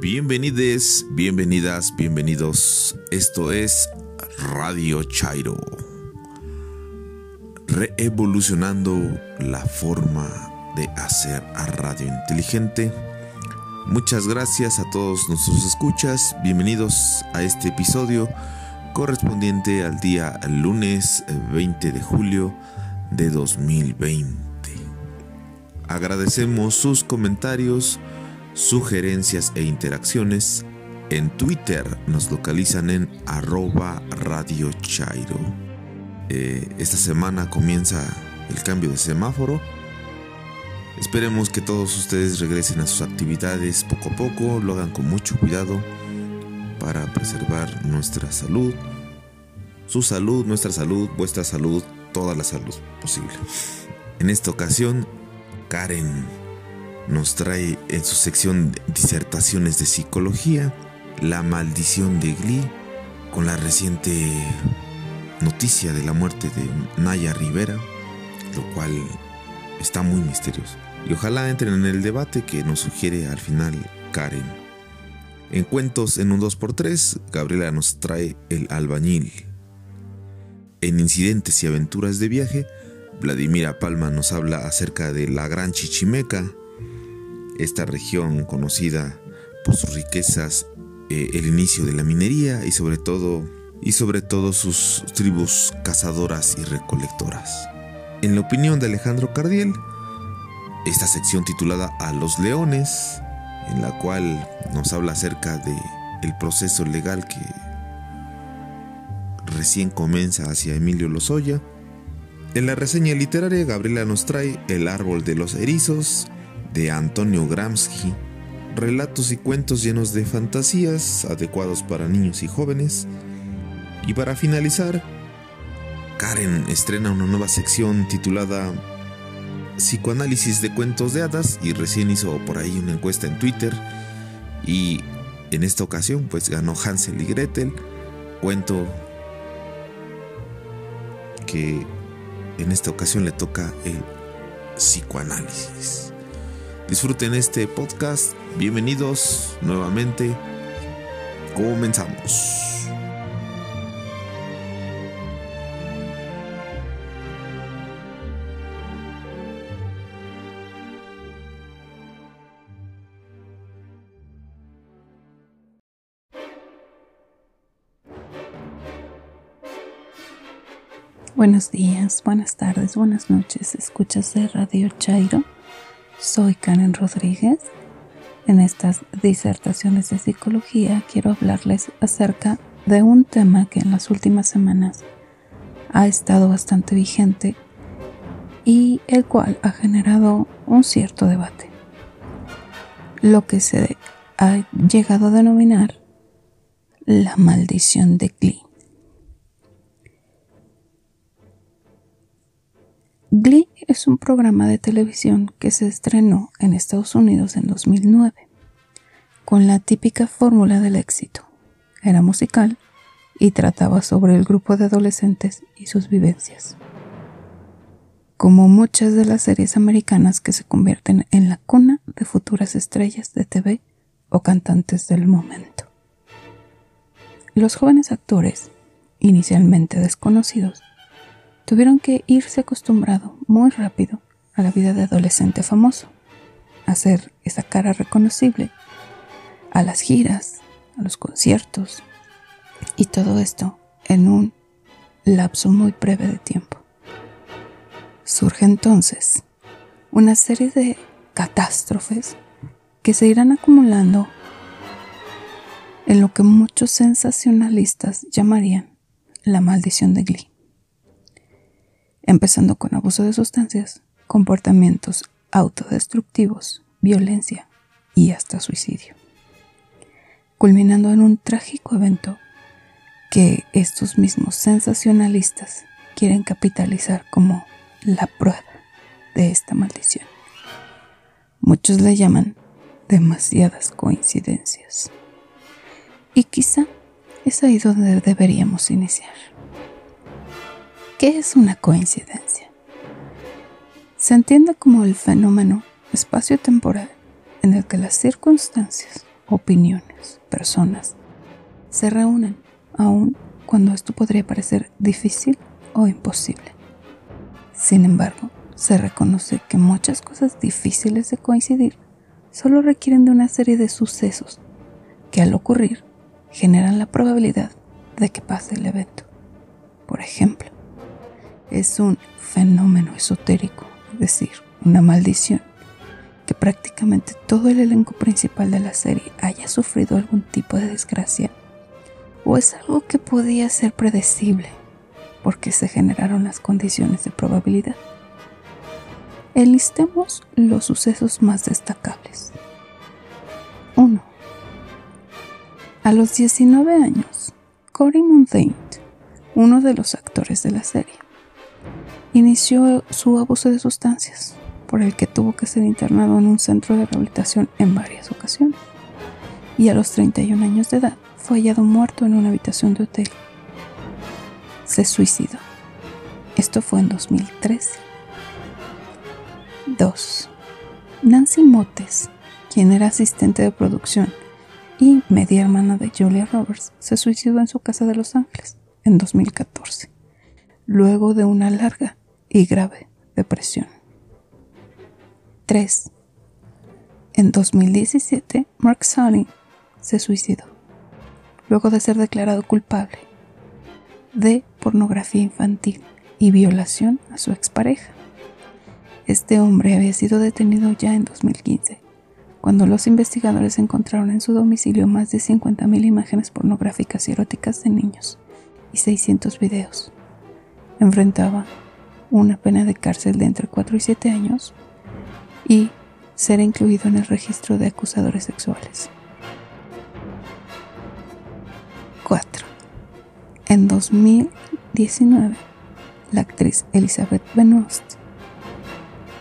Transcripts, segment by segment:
Bienvenides, bienvenidas, bienvenidos. Esto es Radio Chairo. Reevolucionando la forma de hacer a radio inteligente. Muchas gracias a todos nuestros escuchas. Bienvenidos a este episodio correspondiente al día lunes 20 de julio de 2020. Agradecemos sus comentarios sugerencias e interacciones, en Twitter nos localizan en arroba Radio Chairo. Eh, esta semana comienza el cambio de semáforo. Esperemos que todos ustedes regresen a sus actividades poco a poco, lo hagan con mucho cuidado para preservar nuestra salud, su salud, nuestra salud, vuestra salud, toda la salud posible. En esta ocasión, Karen nos trae en su sección disertaciones de psicología la maldición de Glee con la reciente noticia de la muerte de Naya Rivera, lo cual está muy misterioso. Y ojalá entren en el debate que nos sugiere al final Karen. En cuentos en un 2x3, Gabriela nos trae El albañil. En incidentes y aventuras de viaje, Vladimira Palma nos habla acerca de la gran Chichimeca, esta región conocida por sus riquezas, eh, el inicio de la minería y sobre todo y sobre todo sus tribus cazadoras y recolectoras. En la opinión de Alejandro Cardiel, esta sección titulada A los leones, en la cual nos habla acerca de el proceso legal que recién comienza hacia Emilio Lozoya. En la reseña literaria, Gabriela nos trae El árbol de los erizos, de Antonio Gramsci, relatos y cuentos llenos de fantasías adecuados para niños y jóvenes. Y para finalizar, Karen estrena una nueva sección titulada Psicoanálisis de cuentos de hadas y recién hizo por ahí una encuesta en Twitter y en esta ocasión pues ganó Hansel y Gretel, cuento que en esta ocasión le toca el psicoanálisis. Disfruten este podcast. Bienvenidos nuevamente. Comenzamos. Buenos días, buenas tardes, buenas noches. Escuchas de Radio Chairo soy Karen Rodríguez. En estas disertaciones de psicología quiero hablarles acerca de un tema que en las últimas semanas ha estado bastante vigente y el cual ha generado un cierto debate. Lo que se ha llegado a denominar la maldición de Glee. Glee es un programa de televisión que se estrenó en Estados Unidos en 2009, con la típica fórmula del éxito. Era musical y trataba sobre el grupo de adolescentes y sus vivencias. Como muchas de las series americanas que se convierten en la cuna de futuras estrellas de TV o cantantes del momento. Los jóvenes actores, inicialmente desconocidos, tuvieron que irse acostumbrado muy rápido a la vida de adolescente famoso, hacer esa cara reconocible, a las giras, a los conciertos, y todo esto en un lapso muy breve de tiempo. Surge entonces una serie de catástrofes que se irán acumulando en lo que muchos sensacionalistas llamarían la maldición de Glee empezando con abuso de sustancias, comportamientos autodestructivos, violencia y hasta suicidio, culminando en un trágico evento que estos mismos sensacionalistas quieren capitalizar como la prueba de esta maldición. Muchos le llaman demasiadas coincidencias. Y quizá es ahí donde deberíamos iniciar. ¿Qué es una coincidencia? Se entiende como el fenómeno espacio-temporal en el que las circunstancias opiniones, personas, se reúnen, aun cuando esto podría parecer difícil o imposible. Sin embargo, se reconoce que muchas cosas difíciles de coincidir solo requieren de una serie de sucesos que al ocurrir generan la probabilidad de que pase el evento. Por ejemplo, es un fenómeno esotérico, es decir, una maldición, que prácticamente todo el elenco principal de la serie haya sufrido algún tipo de desgracia, o es algo que podía ser predecible, porque se generaron las condiciones de probabilidad. Enlistemos los sucesos más destacables. 1. A los 19 años, Cory Monteith, uno de los actores de la serie, inició su abuso de sustancias, por el que tuvo que ser internado en un centro de rehabilitación en varias ocasiones. Y a los 31 años de edad fue hallado muerto en una habitación de hotel. Se suicidó. Esto fue en 2013. 2. Nancy Motes, quien era asistente de producción y media hermana de Julia Roberts, se suicidó en su casa de Los Ángeles en 2014, luego de una larga y grave depresión. 3. En 2017, Mark Sonny se suicidó, luego de ser declarado culpable de pornografía infantil y violación a su expareja. Este hombre había sido detenido ya en 2015, cuando los investigadores encontraron en su domicilio más de 50.000 imágenes pornográficas y eróticas de niños y 600 videos. Enfrentaba una pena de cárcel de entre 4 y 7 años y ser incluido en el registro de acusadores sexuales. 4. En 2019, la actriz Elizabeth Benoist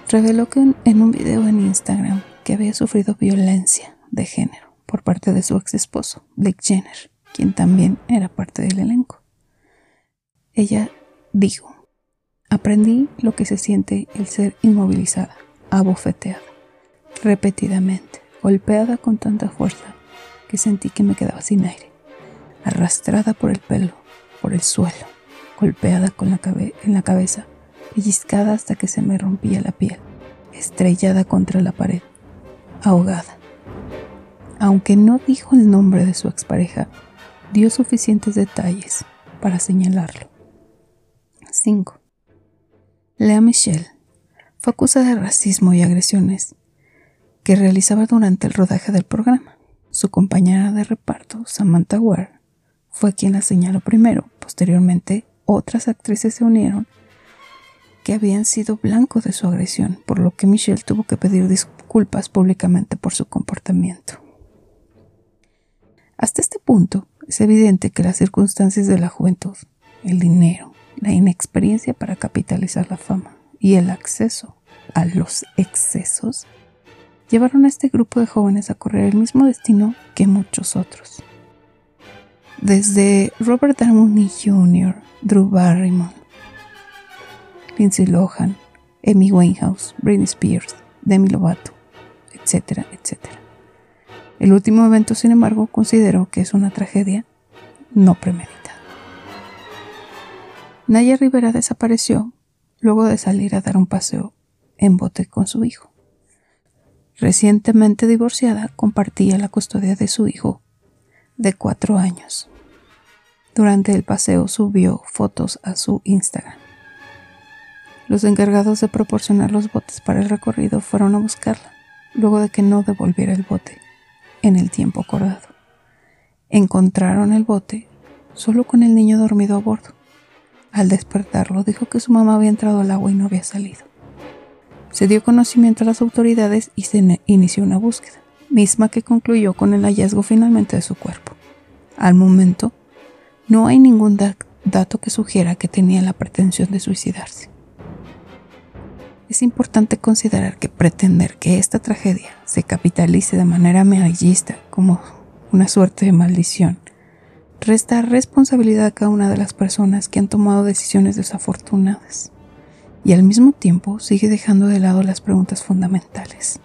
reveló que en un video en Instagram que había sufrido violencia de género por parte de su ex esposo, Blake Jenner, quien también era parte del elenco. Ella dijo, Aprendí lo que se siente el ser inmovilizada, abofeteada, repetidamente, golpeada con tanta fuerza que sentí que me quedaba sin aire, arrastrada por el pelo, por el suelo, golpeada en la cabeza, pellizcada hasta que se me rompía la piel, estrellada contra la pared, ahogada. Aunque no dijo el nombre de su expareja, dio suficientes detalles para señalarlo. 5. Lea Michelle fue acusada de racismo y agresiones que realizaba durante el rodaje del programa. Su compañera de reparto, Samantha Ware, fue quien la señaló primero. Posteriormente, otras actrices se unieron que habían sido blanco de su agresión, por lo que Michelle tuvo que pedir disculpas públicamente por su comportamiento. Hasta este punto, es evidente que las circunstancias de la juventud, el dinero, la inexperiencia para capitalizar la fama y el acceso a los excesos llevaron a este grupo de jóvenes a correr el mismo destino que muchos otros. Desde Robert Downey Jr., Drew Barrymore, Lindsay Lohan, Amy Winehouse, Britney Spears, Demi Lovato, etcétera, etcétera. El último evento, sin embargo, considero que es una tragedia no premeditada. Naya Rivera desapareció luego de salir a dar un paseo en bote con su hijo. Recientemente divorciada, compartía la custodia de su hijo de cuatro años. Durante el paseo subió fotos a su Instagram. Los encargados de proporcionar los botes para el recorrido fueron a buscarla, luego de que no devolviera el bote en el tiempo acordado. Encontraron el bote solo con el niño dormido a bordo. Al despertarlo dijo que su mamá había entrado al agua y no había salido. Se dio conocimiento a las autoridades y se inició una búsqueda, misma que concluyó con el hallazgo finalmente de su cuerpo. Al momento, no hay ningún dato que sugiera que tenía la pretensión de suicidarse. Es importante considerar que pretender que esta tragedia se capitalice de manera amarillista como una suerte de maldición resta responsabilidad a cada una de las personas que han tomado decisiones desafortunadas y al mismo tiempo sigue dejando de lado las preguntas fundamentales.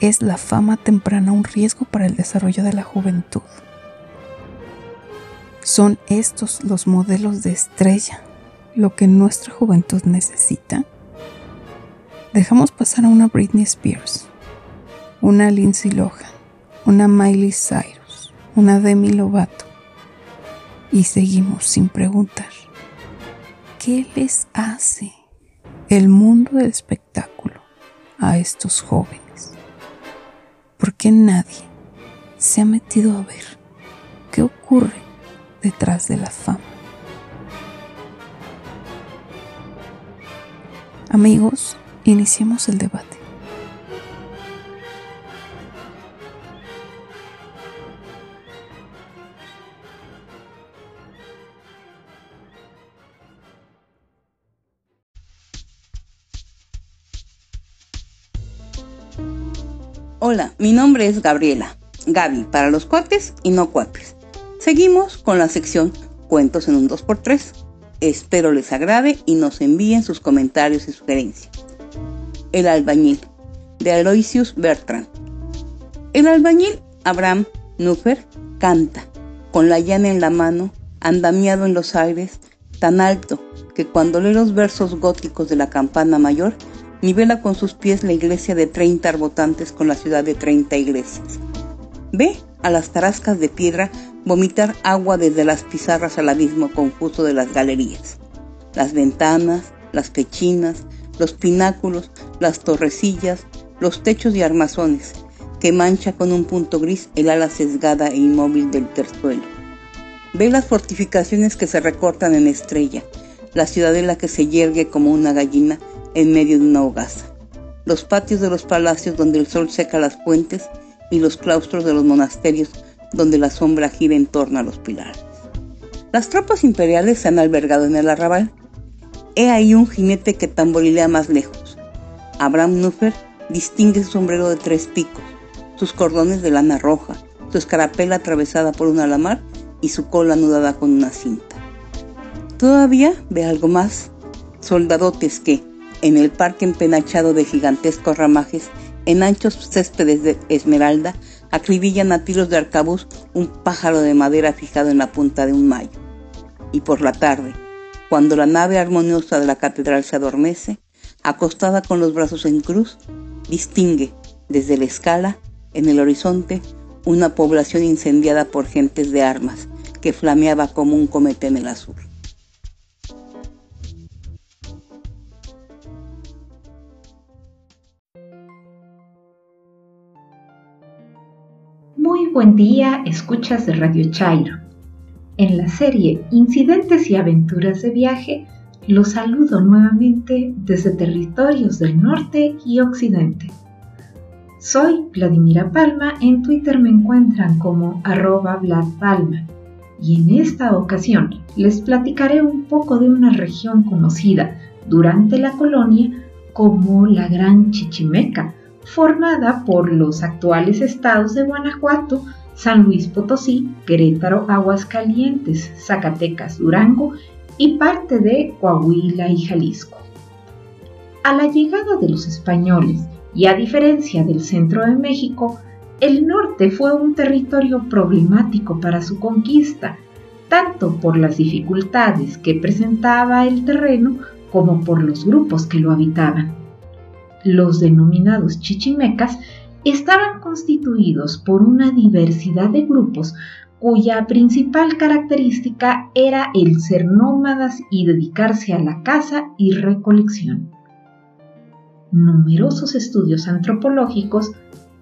¿Es la fama temprana un riesgo para el desarrollo de la juventud? ¿Son estos los modelos de estrella lo que nuestra juventud necesita? Dejamos pasar a una Britney Spears, una Lindsay Lohan, una Miley Cyrus, una Demi Lovato y seguimos sin preguntar. ¿Qué les hace el mundo del espectáculo a estos jóvenes? ¿Por qué nadie se ha metido a ver qué ocurre detrás de la fama? Amigos, iniciemos el debate. Hola, mi nombre es Gabriela, Gaby para los cuates y no cuates. Seguimos con la sección Cuentos en un 2x3. Espero les agrade y nos envíen sus comentarios y sugerencias. El albañil, de Aloysius Bertrand. El albañil Abraham Nufer canta, con la llana en la mano, andamiado en los aires, tan alto que cuando lee los versos góticos de la campana mayor, nivela con sus pies la iglesia de 30 arbotantes con la ciudad de 30 iglesias. Ve a las tarascas de piedra vomitar agua desde las pizarras al abismo confuso de las galerías. Las ventanas, las pechinas, los pináculos, las torrecillas, los techos y armazones, que mancha con un punto gris el ala sesgada e inmóvil del terzuelo. Ve las fortificaciones que se recortan en estrella, la ciudadela que se yergue como una gallina en medio de una hogaza, los patios de los palacios donde el sol seca las fuentes y los claustros de los monasterios donde la sombra gira en torno a los pilares. Las tropas imperiales se han albergado en el arrabal. He ahí un jinete que tamborilea más lejos. Abraham Nuffer distingue su sombrero de tres picos, sus cordones de lana roja, su escarapela atravesada por un alamar y su cola anudada con una cinta. Todavía ve algo más, soldadotes que, en el parque empenachado de gigantescos ramajes, en anchos céspedes de esmeralda, acribillan a tiros de arcabuz un pájaro de madera fijado en la punta de un mayo. Y por la tarde, cuando la nave armoniosa de la catedral se adormece, acostada con los brazos en cruz, distingue desde la escala, en el horizonte, una población incendiada por gentes de armas que flameaba como un cometa en el azul. Muy buen día, escuchas de Radio Chairo. En la serie Incidentes y Aventuras de Viaje, los saludo nuevamente desde territorios del norte y occidente. Soy Vladimira Palma, en Twitter me encuentran como arroba y en esta ocasión les platicaré un poco de una región conocida durante la colonia como la Gran Chichimeca, formada por los actuales estados de Guanajuato, San Luis Potosí, Querétaro, Aguascalientes, Zacatecas, Durango y parte de Coahuila y Jalisco. A la llegada de los españoles, y a diferencia del centro de México, el norte fue un territorio problemático para su conquista, tanto por las dificultades que presentaba el terreno como por los grupos que lo habitaban. Los denominados chichimecas estaban constituidos por una diversidad de grupos cuya principal característica era el ser nómadas y dedicarse a la caza y recolección. Numerosos estudios antropológicos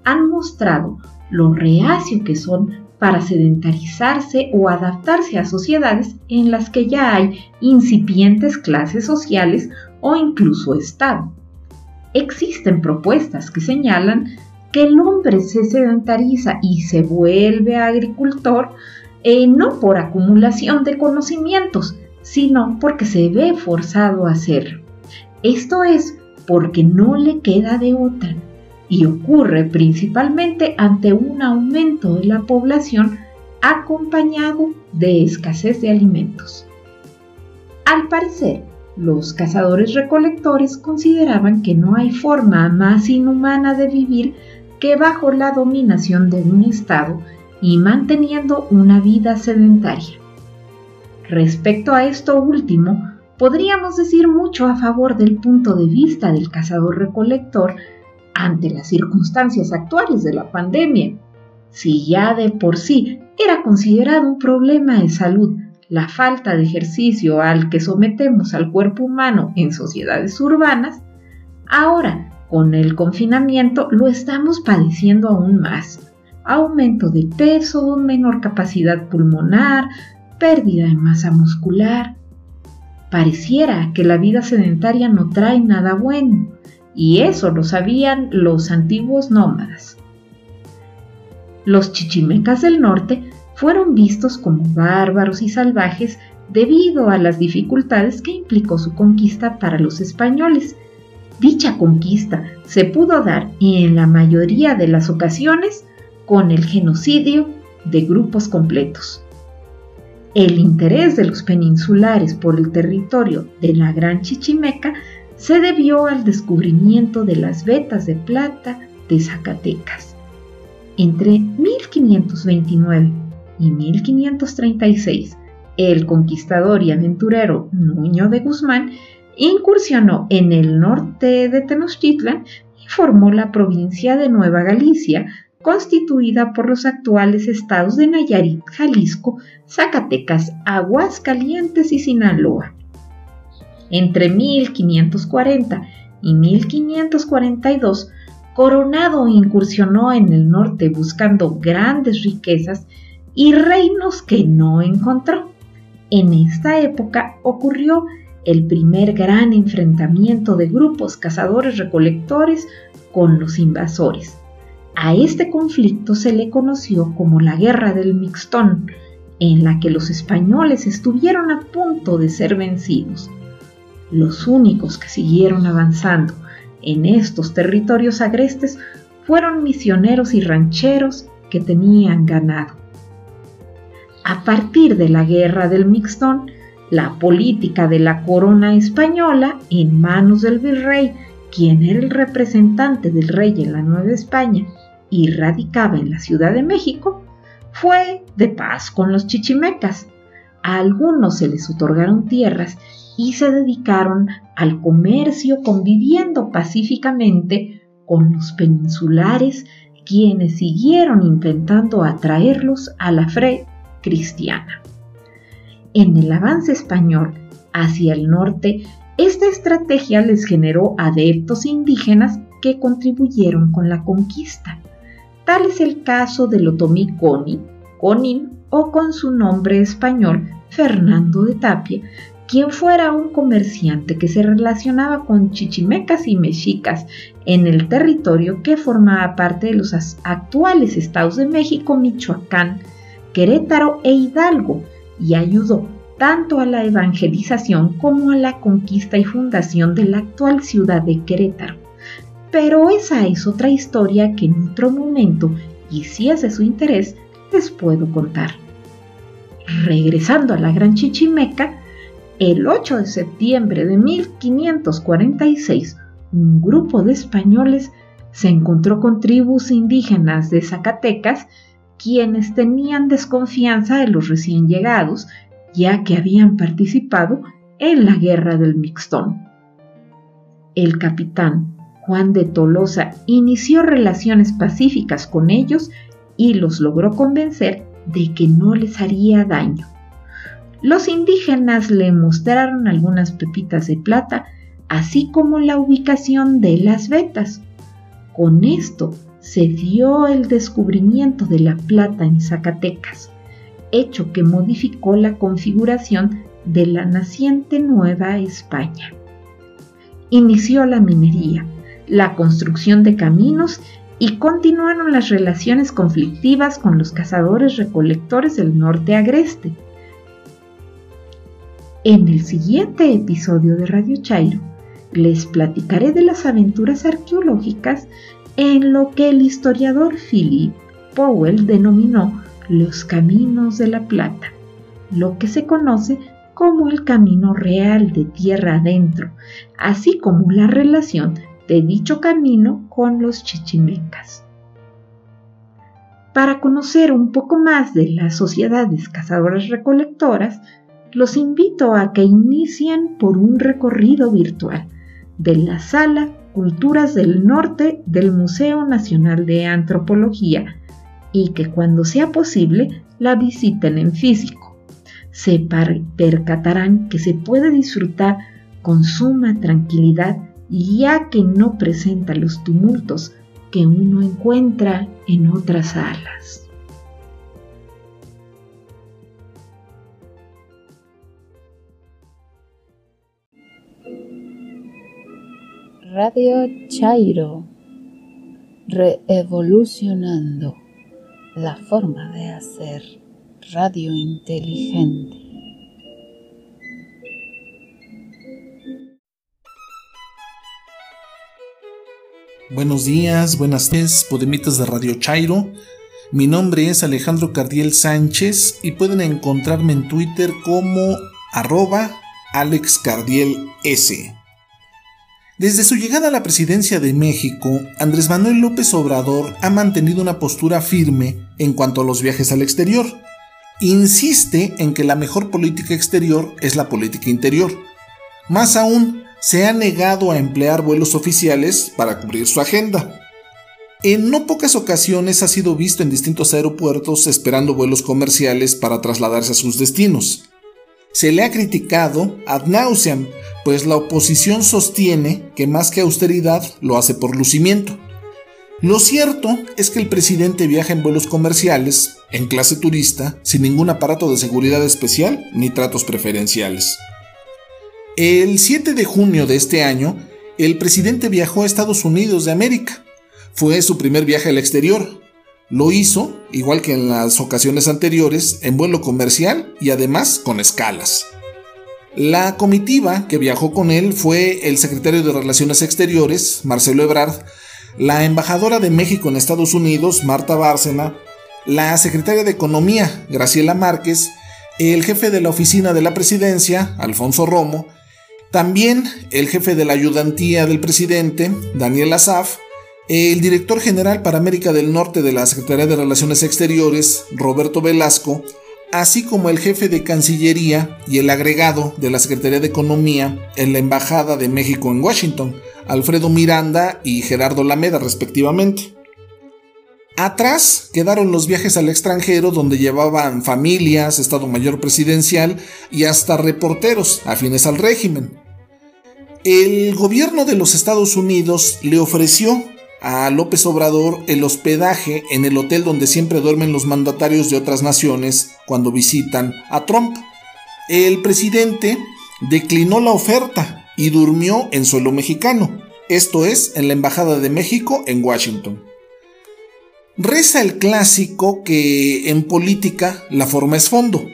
han mostrado lo reacio que son para sedentarizarse o adaptarse a sociedades en las que ya hay incipientes clases sociales o incluso Estado existen propuestas que señalan que el hombre se sedentariza y se vuelve agricultor eh, no por acumulación de conocimientos, sino porque se ve forzado a hacerlo. Esto es porque no le queda de otra y ocurre principalmente ante un aumento de la población acompañado de escasez de alimentos. Al parecer, los cazadores recolectores consideraban que no hay forma más inhumana de vivir que bajo la dominación de un Estado y manteniendo una vida sedentaria. Respecto a esto último, podríamos decir mucho a favor del punto de vista del cazador-recolector ante las circunstancias actuales de la pandemia. Si ya de por sí era considerado un problema de salud la falta de ejercicio al que sometemos al cuerpo humano en sociedades urbanas, ahora con el confinamiento lo estamos padeciendo aún más. Aumento de peso, menor capacidad pulmonar, pérdida de masa muscular. Pareciera que la vida sedentaria no trae nada bueno, y eso lo sabían los antiguos nómadas. Los chichimecas del norte fueron vistos como bárbaros y salvajes debido a las dificultades que implicó su conquista para los españoles. Dicha conquista se pudo dar y en la mayoría de las ocasiones con el genocidio de grupos completos. El interés de los peninsulares por el territorio de la Gran Chichimeca se debió al descubrimiento de las vetas de plata de Zacatecas. Entre 1529 y 1536, el conquistador y aventurero Nuño de Guzmán incursionó en el norte de Tenochtitlan y formó la provincia de Nueva Galicia, constituida por los actuales estados de Nayarit, Jalisco, Zacatecas, Aguascalientes y Sinaloa. Entre 1540 y 1542, Coronado incursionó en el norte buscando grandes riquezas y reinos que no encontró. En esta época ocurrió el primer gran enfrentamiento de grupos cazadores-recolectores con los invasores. A este conflicto se le conoció como la Guerra del Mixtón, en la que los españoles estuvieron a punto de ser vencidos. Los únicos que siguieron avanzando en estos territorios agrestes fueron misioneros y rancheros que tenían ganado. A partir de la guerra del Mixtón, la política de la corona española en manos del virrey, quien era el representante del rey en la Nueva España y radicaba en la Ciudad de México, fue de paz con los chichimecas. A algunos se les otorgaron tierras y se dedicaron al comercio conviviendo pacíficamente con los peninsulares quienes siguieron intentando atraerlos a la fe cristiana. En el avance español hacia el norte, esta estrategia les generó adeptos indígenas que contribuyeron con la conquista. Tal es el caso del otomí Coni, Conin o con su nombre español Fernando de Tapia, quien fuera un comerciante que se relacionaba con chichimecas y mexicas en el territorio que formaba parte de los actuales estados de México, Michoacán, Querétaro e Hidalgo y ayudó tanto a la evangelización como a la conquista y fundación de la actual ciudad de Querétaro. Pero esa es otra historia que en otro momento, y si es de su interés, les puedo contar. Regresando a la Gran Chichimeca, el 8 de septiembre de 1546, un grupo de españoles se encontró con tribus indígenas de Zacatecas quienes tenían desconfianza de los recién llegados, ya que habían participado en la guerra del Mixtón. El capitán Juan de Tolosa inició relaciones pacíficas con ellos y los logró convencer de que no les haría daño. Los indígenas le mostraron algunas pepitas de plata, así como la ubicación de las vetas. Con esto se dio el descubrimiento de la plata en Zacatecas, hecho que modificó la configuración de la naciente Nueva España. Inició la minería, la construcción de caminos y continuaron las relaciones conflictivas con los cazadores recolectores del norte agreste. En el siguiente episodio de Radio Chairo les platicaré de las aventuras arqueológicas en lo que el historiador Philip Powell denominó los caminos de la plata, lo que se conoce como el camino real de tierra adentro, así como la relación de dicho camino con los chichimecas. Para conocer un poco más de las sociedades cazadoras recolectoras, los invito a que inicien por un recorrido virtual de la sala Culturas del Norte del Museo Nacional de Antropología y que cuando sea posible la visiten en físico. Se percatarán que se puede disfrutar con suma tranquilidad ya que no presenta los tumultos que uno encuentra en otras salas. Radio Chairo, reevolucionando la forma de hacer radio inteligente. Buenos días, buenas tardes, podemitas de Radio Chairo. Mi nombre es Alejandro Cardiel Sánchez y pueden encontrarme en Twitter como arroba AlexCardielS. Desde su llegada a la presidencia de México, Andrés Manuel López Obrador ha mantenido una postura firme en cuanto a los viajes al exterior. Insiste en que la mejor política exterior es la política interior. Más aún, se ha negado a emplear vuelos oficiales para cubrir su agenda. En no pocas ocasiones ha sido visto en distintos aeropuertos esperando vuelos comerciales para trasladarse a sus destinos. Se le ha criticado ad nauseam, pues la oposición sostiene que más que austeridad lo hace por lucimiento. Lo cierto es que el presidente viaja en vuelos comerciales, en clase turista, sin ningún aparato de seguridad especial ni tratos preferenciales. El 7 de junio de este año, el presidente viajó a Estados Unidos de América. Fue su primer viaje al exterior. Lo hizo, igual que en las ocasiones anteriores, en vuelo comercial y además con escalas. La comitiva que viajó con él fue el secretario de Relaciones Exteriores, Marcelo Ebrard, la embajadora de México en Estados Unidos, Marta Bárcena, la secretaria de Economía, Graciela Márquez, el jefe de la oficina de la presidencia, Alfonso Romo, también el jefe de la ayudantía del presidente, Daniel Azaf, el director general para América del Norte de la Secretaría de Relaciones Exteriores, Roberto Velasco, así como el jefe de Cancillería y el agregado de la Secretaría de Economía en la Embajada de México en Washington, Alfredo Miranda y Gerardo Lameda respectivamente. Atrás quedaron los viajes al extranjero donde llevaban familias, Estado Mayor Presidencial y hasta reporteros afines al régimen. El gobierno de los Estados Unidos le ofreció a López Obrador el hospedaje en el hotel donde siempre duermen los mandatarios de otras naciones cuando visitan a Trump. El presidente declinó la oferta y durmió en suelo mexicano, esto es, en la Embajada de México en Washington. Reza el clásico que en política la forma es fondo.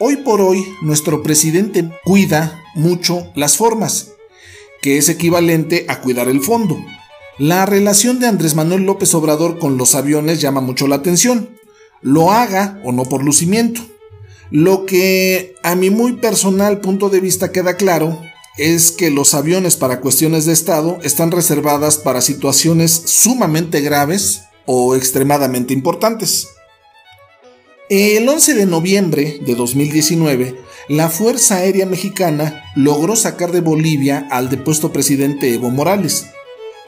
Hoy por hoy nuestro presidente cuida mucho las formas, que es equivalente a cuidar el fondo. La relación de Andrés Manuel López Obrador con los aviones llama mucho la atención, lo haga o no por lucimiento. Lo que a mi muy personal punto de vista queda claro es que los aviones para cuestiones de Estado están reservadas para situaciones sumamente graves o extremadamente importantes. El 11 de noviembre de 2019, la Fuerza Aérea Mexicana logró sacar de Bolivia al depuesto presidente Evo Morales.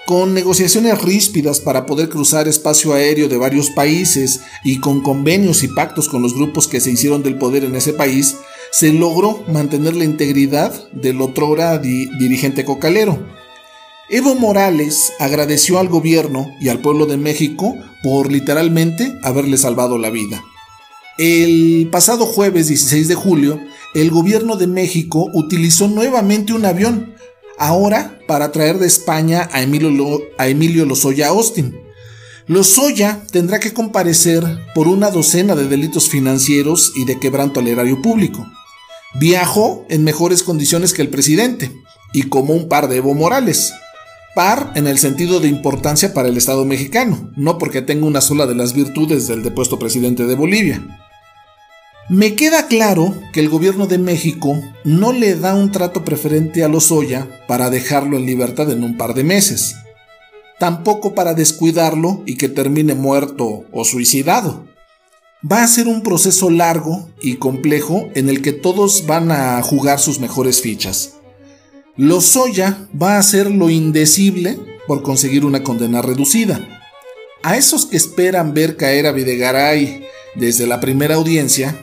Con negociaciones ríspidas para poder cruzar espacio aéreo de varios países y con convenios y pactos con los grupos que se hicieron del poder en ese país, se logró mantener la integridad del otrora dirigente cocalero. Evo Morales agradeció al gobierno y al pueblo de México por literalmente haberle salvado la vida. El pasado jueves 16 de julio, el gobierno de México utilizó nuevamente un avión, ahora para traer de España a Emilio, Emilio Lozoya Austin. Lozoya tendrá que comparecer por una docena de delitos financieros y de quebranto al erario público. Viajó en mejores condiciones que el presidente y como un par de Evo Morales. Par en el sentido de importancia para el Estado mexicano, no porque tenga una sola de las virtudes del depuesto presidente de Bolivia. Me queda claro que el gobierno de México no le da un trato preferente a Lozoya para dejarlo en libertad en un par de meses. tampoco para descuidarlo y que termine muerto o suicidado. Va a ser un proceso largo y complejo en el que todos van a jugar sus mejores fichas. Lozoya va a hacer lo indecible por conseguir una condena reducida. A esos que esperan ver caer a Videgaray desde la primera audiencia,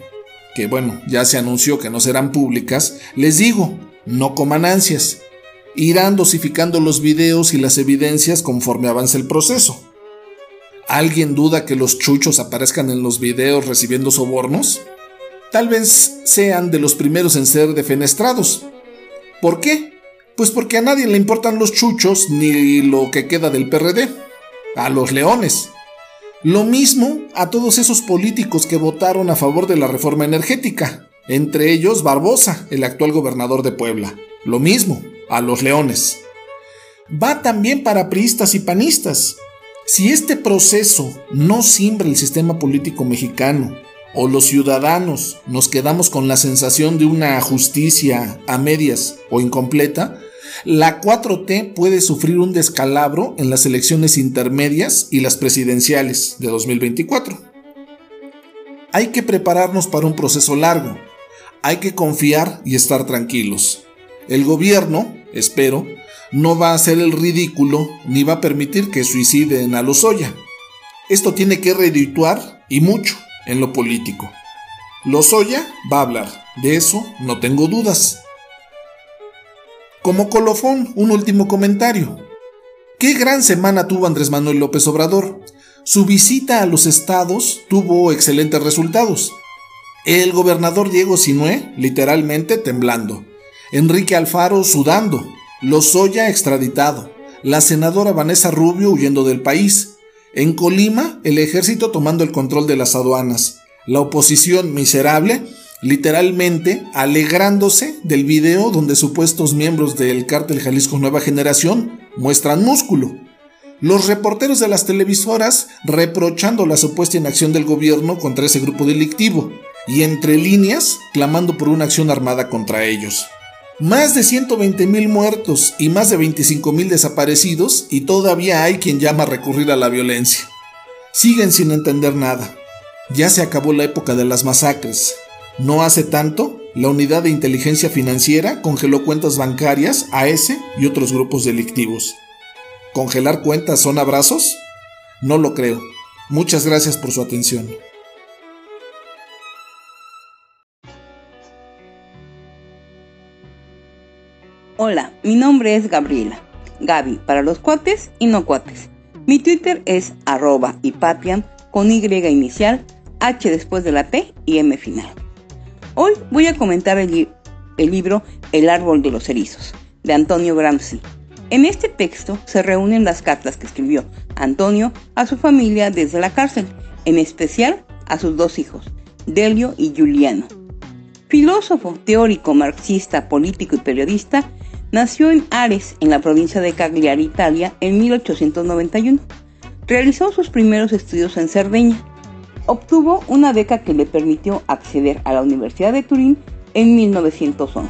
que bueno, ya se anunció que no serán públicas, les digo, no coman ansias. Irán dosificando los videos y las evidencias conforme avance el proceso. ¿Alguien duda que los chuchos aparezcan en los videos recibiendo sobornos? Tal vez sean de los primeros en ser defenestrados. ¿Por qué? Pues porque a nadie le importan los chuchos ni lo que queda del PRD. A los leones. Lo mismo a todos esos políticos que votaron a favor de la reforma energética, entre ellos Barbosa, el actual gobernador de Puebla. Lo mismo a los leones. Va también para priistas y panistas, si este proceso no simbra el sistema político mexicano o los ciudadanos nos quedamos con la sensación de una justicia a medias o incompleta, la 4T puede sufrir un descalabro en las elecciones intermedias y las presidenciales de 2024. Hay que prepararnos para un proceso largo. Hay que confiar y estar tranquilos. El gobierno, espero, no va a hacer el ridículo ni va a permitir que suiciden a Lozoya. Esto tiene que redituar y mucho en lo político. Lozoya va a hablar, de eso no tengo dudas. Como colofón, un último comentario. Qué gran semana tuvo Andrés Manuel López Obrador. Su visita a los estados tuvo excelentes resultados. El gobernador Diego Sinué literalmente temblando. Enrique Alfaro sudando. Lozoya extraditado, la senadora Vanessa Rubio huyendo del país, en Colima el ejército tomando el control de las aduanas, la oposición miserable literalmente alegrándose del video donde supuestos miembros del cártel Jalisco Nueva Generación muestran músculo. Los reporteros de las televisoras reprochando la supuesta inacción del gobierno contra ese grupo delictivo y entre líneas clamando por una acción armada contra ellos. Más de 120 mil muertos y más de 25 mil desaparecidos y todavía hay quien llama a recurrir a la violencia. Siguen sin entender nada. Ya se acabó la época de las masacres. No hace tanto, la unidad de inteligencia financiera congeló cuentas bancarias a ese y otros grupos delictivos. ¿Congelar cuentas son abrazos? No lo creo. Muchas gracias por su atención. Hola, mi nombre es Gabriela. Gaby para los cuates y no cuates. Mi Twitter es arroba papian con Y inicial, H después de la P y M final. Hoy voy a comentar el, el libro El árbol de los erizos, de Antonio Gramsci. En este texto se reúnen las cartas que escribió Antonio a su familia desde la cárcel, en especial a sus dos hijos, Delio y Giuliano. Filósofo, teórico, marxista, político y periodista, Nació en Ares, en la provincia de Cagliari, Italia, en 1891. Realizó sus primeros estudios en Cerdeña. Obtuvo una beca que le permitió acceder a la Universidad de Turín en 1911.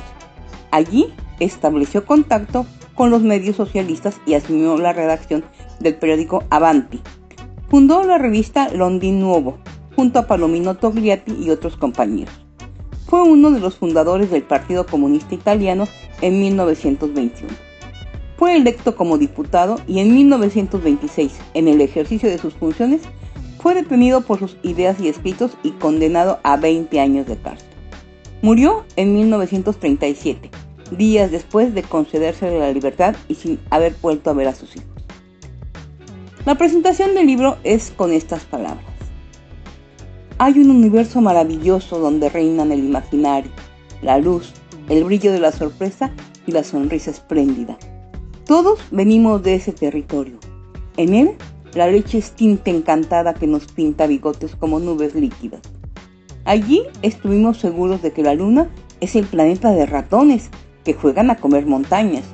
Allí estableció contacto con los medios socialistas y asumió la redacción del periódico Avanti. Fundó la revista Londin Nuovo, junto a Palomino Togliatti y otros compañeros. Fue uno de los fundadores del Partido Comunista Italiano en 1921. Fue electo como diputado y en 1926, en el ejercicio de sus funciones, fue detenido por sus ideas y escritos y condenado a 20 años de cárcel. Murió en 1937, días después de concederse la libertad y sin haber vuelto a ver a sus hijos. La presentación del libro es con estas palabras. Hay un universo maravilloso donde reinan el imaginario, la luz, el brillo de la sorpresa y la sonrisa espléndida. Todos venimos de ese territorio. En él, la leche es tinta encantada que nos pinta bigotes como nubes líquidas. Allí estuvimos seguros de que la luna es el planeta de ratones que juegan a comer montañas.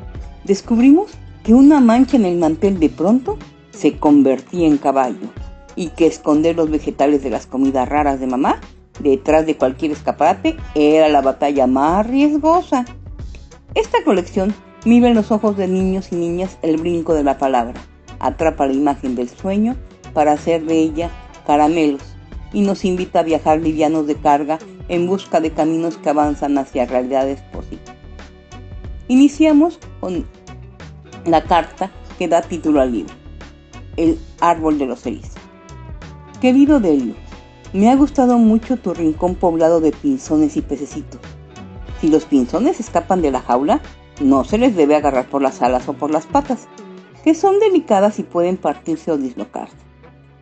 Descubrimos que una mancha en el mantel de pronto se convertía en caballo y que esconder los vegetales de las comidas raras de mamá detrás de cualquier escaparate era la batalla más riesgosa. Esta colección mira en los ojos de niños y niñas el brinco de la palabra, atrapa la imagen del sueño para hacer de ella caramelos y nos invita a viajar livianos de carga en busca de caminos que avanzan hacia realidades posibles. Iniciamos con la carta que da título al libro, El árbol de los erizos. Querido Delio, me ha gustado mucho tu rincón poblado de pinzones y pececitos. Si los pinzones escapan de la jaula, no se les debe agarrar por las alas o por las patas, que son delicadas y pueden partirse o dislocarse.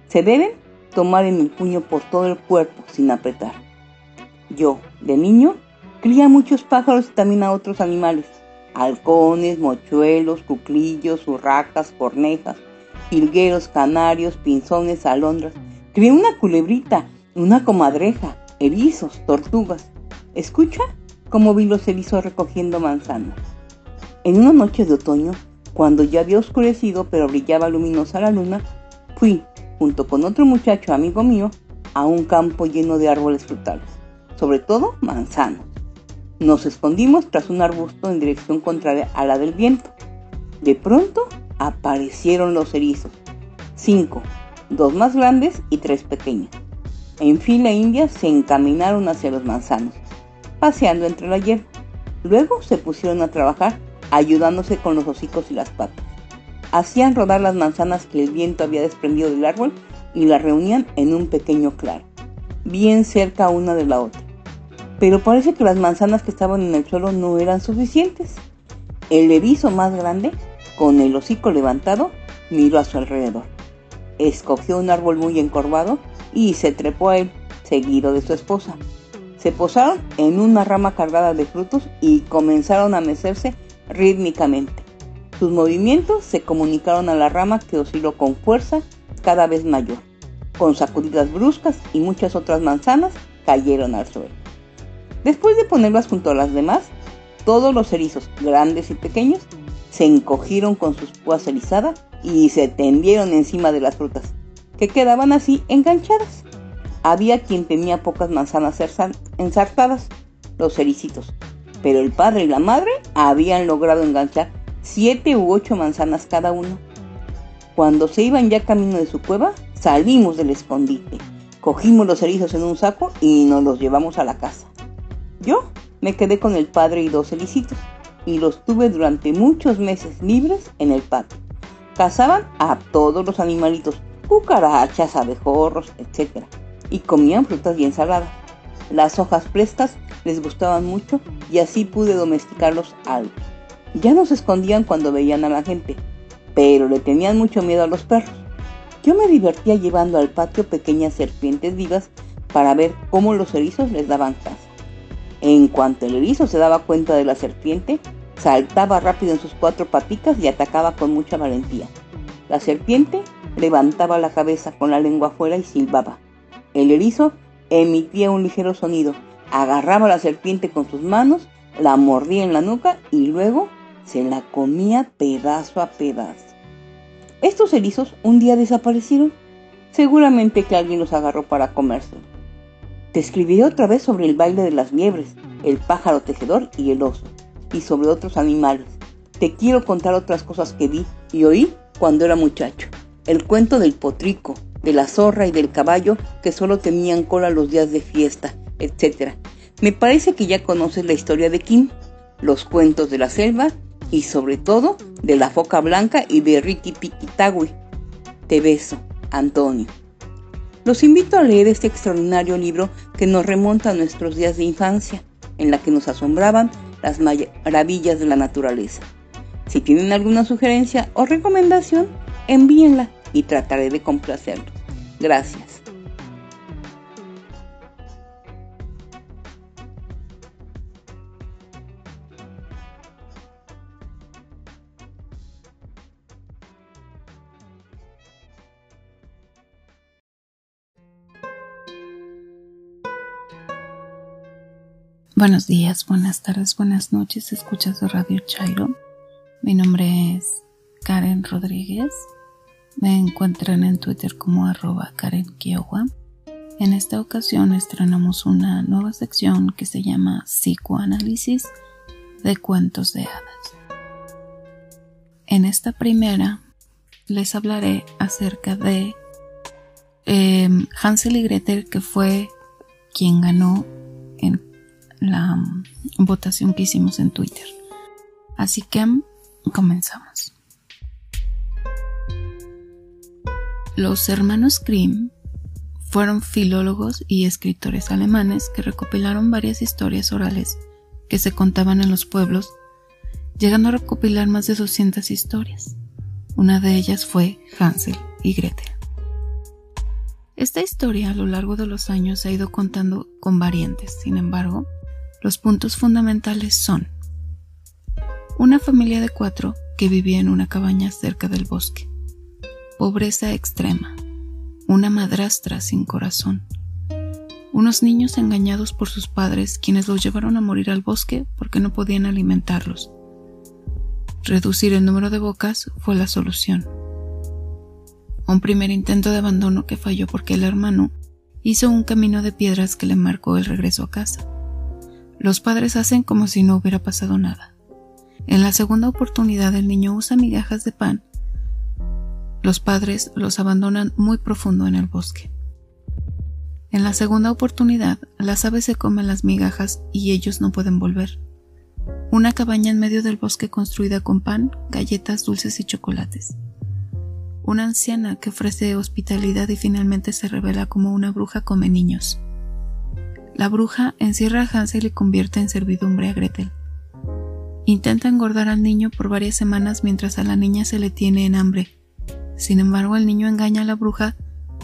Se deben tomar en el puño por todo el cuerpo sin apretar. Yo, de niño, cría muchos pájaros y también a otros animales. Halcones, mochuelos, cuclillos, urracas, cornejas, jilgueros, canarios, pinzones, alondras. Crié una culebrita, una comadreja, erizos, tortugas. ¿Escucha cómo vi los erizos recogiendo manzanas? En una noche de otoño, cuando ya había oscurecido pero brillaba luminosa la luna, fui junto con otro muchacho amigo mío, a un campo lleno de árboles frutales, sobre todo manzanos. Nos escondimos tras un arbusto en dirección contraria a la del viento. De pronto aparecieron los erizos, cinco, dos más grandes y tres pequeños. En fila india se encaminaron hacia los manzanos, paseando entre la hierba. Luego se pusieron a trabajar ayudándose con los hocicos y las patas hacían rodar las manzanas que el viento había desprendido del árbol y las reunían en un pequeño claro, bien cerca una de la otra. Pero parece que las manzanas que estaban en el suelo no eran suficientes. El erizo más grande, con el hocico levantado, miró a su alrededor. Escogió un árbol muy encorvado y se trepó a él, seguido de su esposa. Se posaron en una rama cargada de frutos y comenzaron a mecerse rítmicamente. Sus movimientos se comunicaron a la rama que osciló con fuerza cada vez mayor. Con sacudidas bruscas y muchas otras manzanas cayeron al suelo. Después de ponerlas junto a las demás, todos los erizos, grandes y pequeños, se encogieron con sus púas erizadas y se tendieron encima de las frutas, que quedaban así enganchadas. Había quien tenía pocas manzanas ensartadas, los ericitos, pero el padre y la madre habían logrado enganchar siete u ocho manzanas cada uno. Cuando se iban ya camino de su cueva, salimos del escondite, cogimos los erizos en un saco y nos los llevamos a la casa. Yo me quedé con el padre y dos ericitos y los tuve durante muchos meses libres en el patio. Cazaban a todos los animalitos, cucarachas, abejorros, etc. Y comían frutas y ensaladas. Las hojas frescas les gustaban mucho y así pude domesticarlos algo. Ya no se escondían cuando veían a la gente, pero le tenían mucho miedo a los perros. Yo me divertía llevando al patio pequeñas serpientes vivas para ver cómo los erizos les daban caza. En cuanto el erizo se daba cuenta de la serpiente, saltaba rápido en sus cuatro patitas y atacaba con mucha valentía. La serpiente levantaba la cabeza con la lengua afuera y silbaba. El erizo emitía un ligero sonido, agarraba a la serpiente con sus manos, la mordía en la nuca y luego se la comía pedazo a pedazo. Estos erizos un día desaparecieron. Seguramente que alguien los agarró para comerse. Te escribiré otra vez sobre el baile de las liebres, el pájaro tejedor y el oso, y sobre otros animales. Te quiero contar otras cosas que vi y oí cuando era muchacho. El cuento del potrico, de la zorra y del caballo que solo tenían cola los días de fiesta, etc. Me parece que ya conoces la historia de Kim, los cuentos de la selva y sobre todo de la foca blanca y de Ricky Piquitagui. Te beso, Antonio. Los invito a leer este extraordinario libro que nos remonta a nuestros días de infancia, en la que nos asombraban las maravillas de la naturaleza. Si tienen alguna sugerencia o recomendación, envíenla y trataré de complacerlos. Gracias. Buenos días, buenas tardes, buenas noches, escuchas de Radio Chairo. Mi nombre es Karen Rodríguez. Me encuentran en Twitter como arroba Karen Kiowa. En esta ocasión estrenamos una nueva sección que se llama Psicoanálisis de cuentos de hadas. En esta primera les hablaré acerca de em, Hansel y Gretel, que fue quien ganó en la votación que hicimos en Twitter. Así que comenzamos. Los hermanos Grimm fueron filólogos y escritores alemanes que recopilaron varias historias orales que se contaban en los pueblos, llegando a recopilar más de 200 historias. Una de ellas fue Hansel y Gretel. Esta historia a lo largo de los años se ha ido contando con variantes, sin embargo, los puntos fundamentales son una familia de cuatro que vivía en una cabaña cerca del bosque, pobreza extrema, una madrastra sin corazón, unos niños engañados por sus padres quienes los llevaron a morir al bosque porque no podían alimentarlos. Reducir el número de bocas fue la solución. Un primer intento de abandono que falló porque el hermano hizo un camino de piedras que le marcó el regreso a casa. Los padres hacen como si no hubiera pasado nada. En la segunda oportunidad el niño usa migajas de pan. Los padres los abandonan muy profundo en el bosque. En la segunda oportunidad, las aves se comen las migajas y ellos no pueden volver. Una cabaña en medio del bosque construida con pan, galletas, dulces y chocolates. Una anciana que ofrece hospitalidad y finalmente se revela como una bruja come niños. La bruja encierra a Hansel y convierte en servidumbre a Gretel. Intenta engordar al niño por varias semanas mientras a la niña se le tiene en hambre. Sin embargo, el niño engaña a la bruja,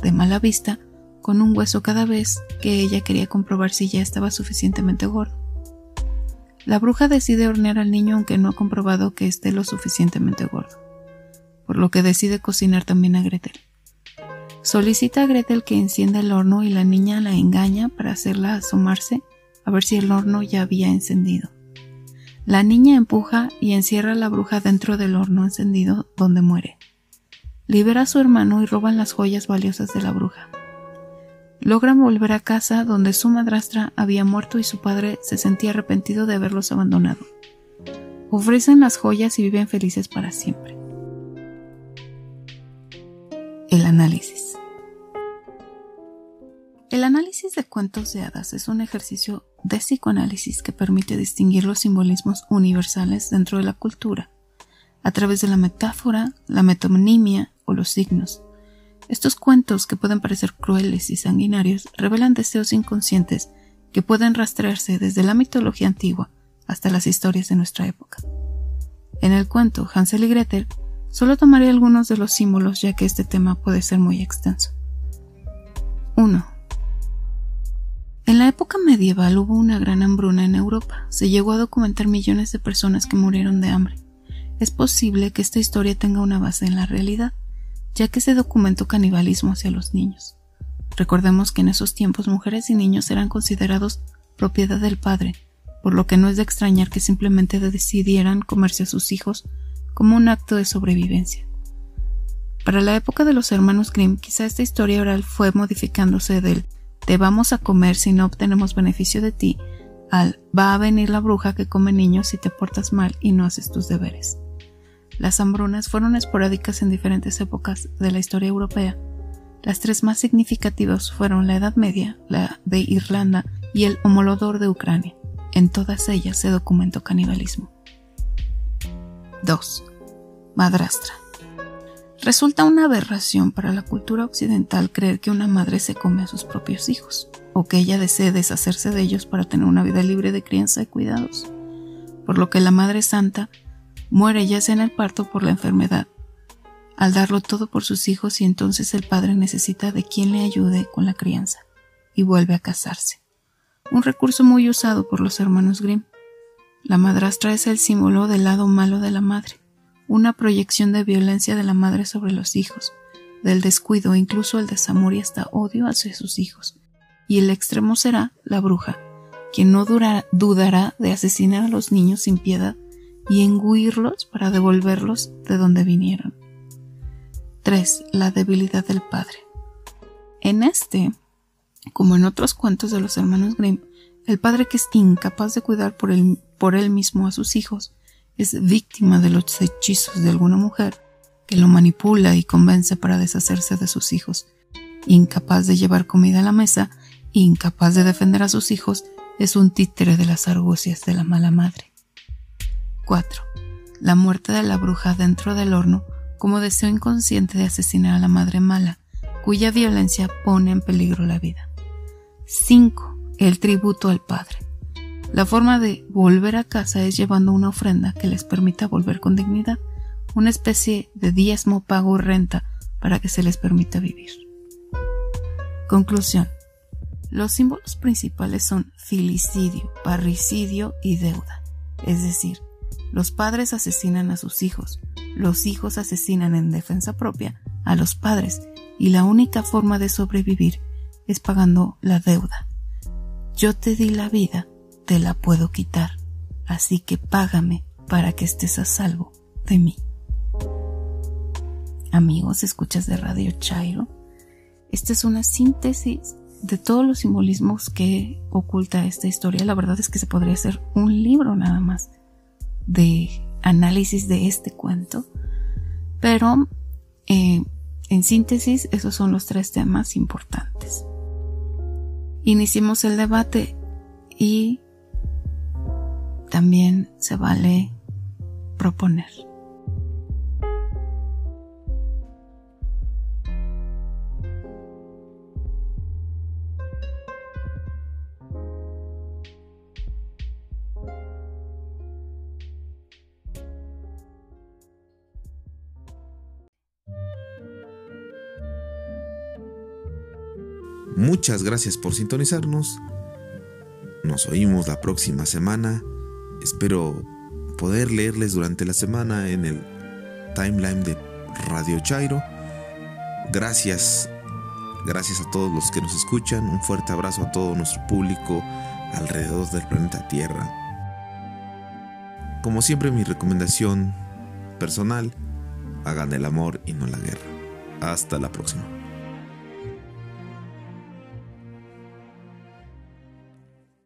de mala vista, con un hueso cada vez que ella quería comprobar si ya estaba suficientemente gordo. La bruja decide hornear al niño aunque no ha comprobado que esté lo suficientemente gordo, por lo que decide cocinar también a Gretel. Solicita a Gretel que encienda el horno y la niña la engaña para hacerla asomarse a ver si el horno ya había encendido. La niña empuja y encierra a la bruja dentro del horno encendido donde muere. Libera a su hermano y roban las joyas valiosas de la bruja. Logran volver a casa donde su madrastra había muerto y su padre se sentía arrepentido de haberlos abandonado. Ofrecen las joyas y viven felices para siempre. El análisis. El análisis de cuentos de hadas es un ejercicio de psicoanálisis que permite distinguir los simbolismos universales dentro de la cultura, a través de la metáfora, la metonimia los signos, estos cuentos, que pueden parecer crueles y sanguinarios, revelan deseos inconscientes que pueden rastrearse desde la mitología antigua hasta las historias de nuestra época. En el cuento Hansel y Gretel solo tomaré algunos de los símbolos ya que este tema puede ser muy extenso. 1. En la época medieval hubo una gran hambruna en Europa. Se llegó a documentar millones de personas que murieron de hambre. Es posible que esta historia tenga una base en la realidad ya que se documentó canibalismo hacia los niños. Recordemos que en esos tiempos mujeres y niños eran considerados propiedad del padre, por lo que no es de extrañar que simplemente decidieran comerse a sus hijos como un acto de sobrevivencia. Para la época de los hermanos Grimm, quizá esta historia oral fue modificándose del te vamos a comer si no obtenemos beneficio de ti al va a venir la bruja que come niños si te portas mal y no haces tus deberes. Las hambrunas fueron esporádicas en diferentes épocas de la historia europea. Las tres más significativas fueron la Edad Media, la de Irlanda y el Homolodor de Ucrania. En todas ellas se documentó canibalismo. 2. Madrastra. Resulta una aberración para la cultura occidental creer que una madre se come a sus propios hijos, o que ella desee deshacerse de ellos para tener una vida libre de crianza y cuidados, por lo que la Madre Santa muere ya sea en el parto por la enfermedad, al darlo todo por sus hijos y entonces el padre necesita de quien le ayude con la crianza, y vuelve a casarse. Un recurso muy usado por los hermanos Grimm. La madrastra es el símbolo del lado malo de la madre, una proyección de violencia de la madre sobre los hijos, del descuido, incluso el desamor y hasta odio hacia sus hijos. Y el extremo será la bruja, quien no dudará de asesinar a los niños sin piedad y engulirlos para devolverlos de donde vinieron. 3. La debilidad del padre. En este, como en otros cuentos de los hermanos Grimm, el padre que es incapaz de cuidar por él, por él mismo a sus hijos es víctima de los hechizos de alguna mujer que lo manipula y convence para deshacerse de sus hijos. Incapaz de llevar comida a la mesa, incapaz de defender a sus hijos, es un títere de las argucias de la mala madre. 4. La muerte de la bruja dentro del horno como deseo inconsciente de asesinar a la madre mala, cuya violencia pone en peligro la vida. 5. El tributo al padre. La forma de volver a casa es llevando una ofrenda que les permita volver con dignidad, una especie de diezmo, pago y renta para que se les permita vivir. Conclusión. Los símbolos principales son filicidio, parricidio y deuda, es decir, los padres asesinan a sus hijos, los hijos asesinan en defensa propia a los padres y la única forma de sobrevivir es pagando la deuda. Yo te di la vida, te la puedo quitar, así que págame para que estés a salvo de mí. Amigos, escuchas de Radio Chairo. Esta es una síntesis de todos los simbolismos que oculta esta historia. La verdad es que se podría hacer un libro nada más de análisis de este cuento, pero eh, en síntesis esos son los tres temas importantes. Iniciemos el debate y también se vale proponer. Muchas gracias por sintonizarnos. Nos oímos la próxima semana. Espero poder leerles durante la semana en el timeline de Radio Chairo. Gracias, gracias a todos los que nos escuchan. Un fuerte abrazo a todo nuestro público alrededor del planeta Tierra. Como siempre mi recomendación personal, hagan el amor y no la guerra. Hasta la próxima.